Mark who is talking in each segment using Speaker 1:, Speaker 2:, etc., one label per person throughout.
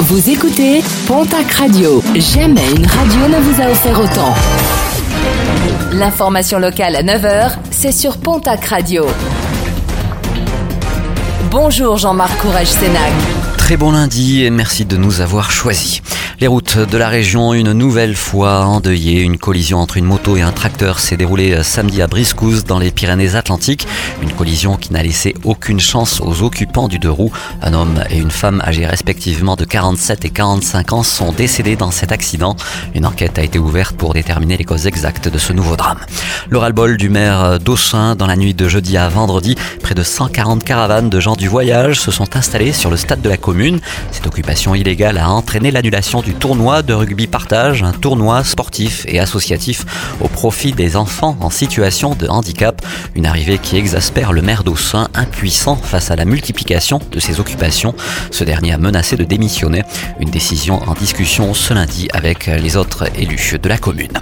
Speaker 1: Vous écoutez Pontac Radio. Jamais une radio ne vous a offert autant. L'information locale à 9h, c'est sur Pontac Radio. Bonjour Jean-Marc Courage Sénac.
Speaker 2: Très bon lundi et merci de nous avoir choisis. Les routes de la région, une nouvelle fois endeuillées. Une collision entre une moto et un tracteur s'est déroulée samedi à Briscouze dans les Pyrénées-Atlantiques. Une collision qui n'a laissé aucune chance aux occupants du deux roues. Un homme et une femme âgés respectivement de 47 et 45 ans sont décédés dans cet accident. Une enquête a été ouverte pour déterminer les causes exactes de ce nouveau drame. Le ras-le-bol du maire d'Aussin dans la nuit de jeudi à vendredi. Près de 140 caravanes de gens du voyage se sont installées sur le stade de la commune. Cette occupation illégale a entraîné l'annulation du tournoi de rugby partage, un tournoi sportif et associatif au profit des enfants en situation de handicap. Une arrivée qui exaspère le maire d'Aussin, impuissant face à la multiplication de ses occupations. Ce dernier a menacé de démissionner. Une décision en discussion ce lundi avec les autres élus de la commune.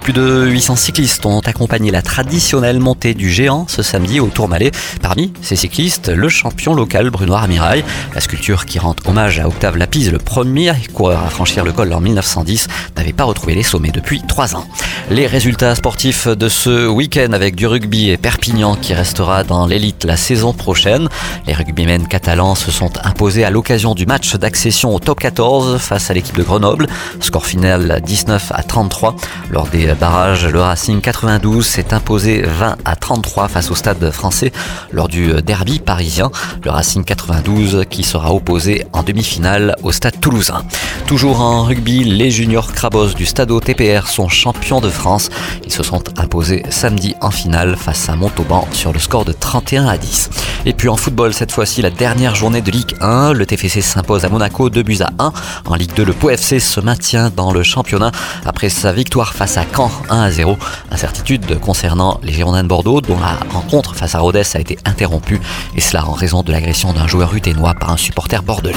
Speaker 2: Plus de 800 cyclistes ont accompagné la traditionnelle montée du géant ce samedi au Tourmalet. Parmi ces cyclistes, le champion local Bruno Armirail. La sculpture qui rend hommage à Octave Lapise, le premier coureur à franchir le col en 1910, n'avait pas retrouvé les sommets depuis trois ans. Les résultats sportifs de ce week-end avec du rugby et Perpignan qui restera dans l'élite la saison prochaine. Les rugbymen catalans se sont imposés à l'occasion du match d'accession au top 14 face à l'équipe de Grenoble. Score final 19 à 33. Lors des barrages, le Racing 92 s'est imposé 20 à 33 face au stade français lors du derby parisien. Le Racing 92 qui sera opposé en demi-finale au stade toulousain. Toujours en rugby, les juniors Crabos du Stade TPR sont champions de France. Ils se sont imposés samedi en finale face à Montauban sur le score de 31 à 10. Et puis en football, cette fois-ci, la dernière journée de Ligue 1. Le TFC s'impose à Monaco 2 buts à 1. En Ligue 2, le Pau FC se maintient dans le championnat après sa victoire face à Caen 1 à 0. Incertitude concernant les Girondins de Bordeaux dont la rencontre face à Rodez a été interrompue et cela en raison de l'agression d'un joueur uténois par un supporter bordelais.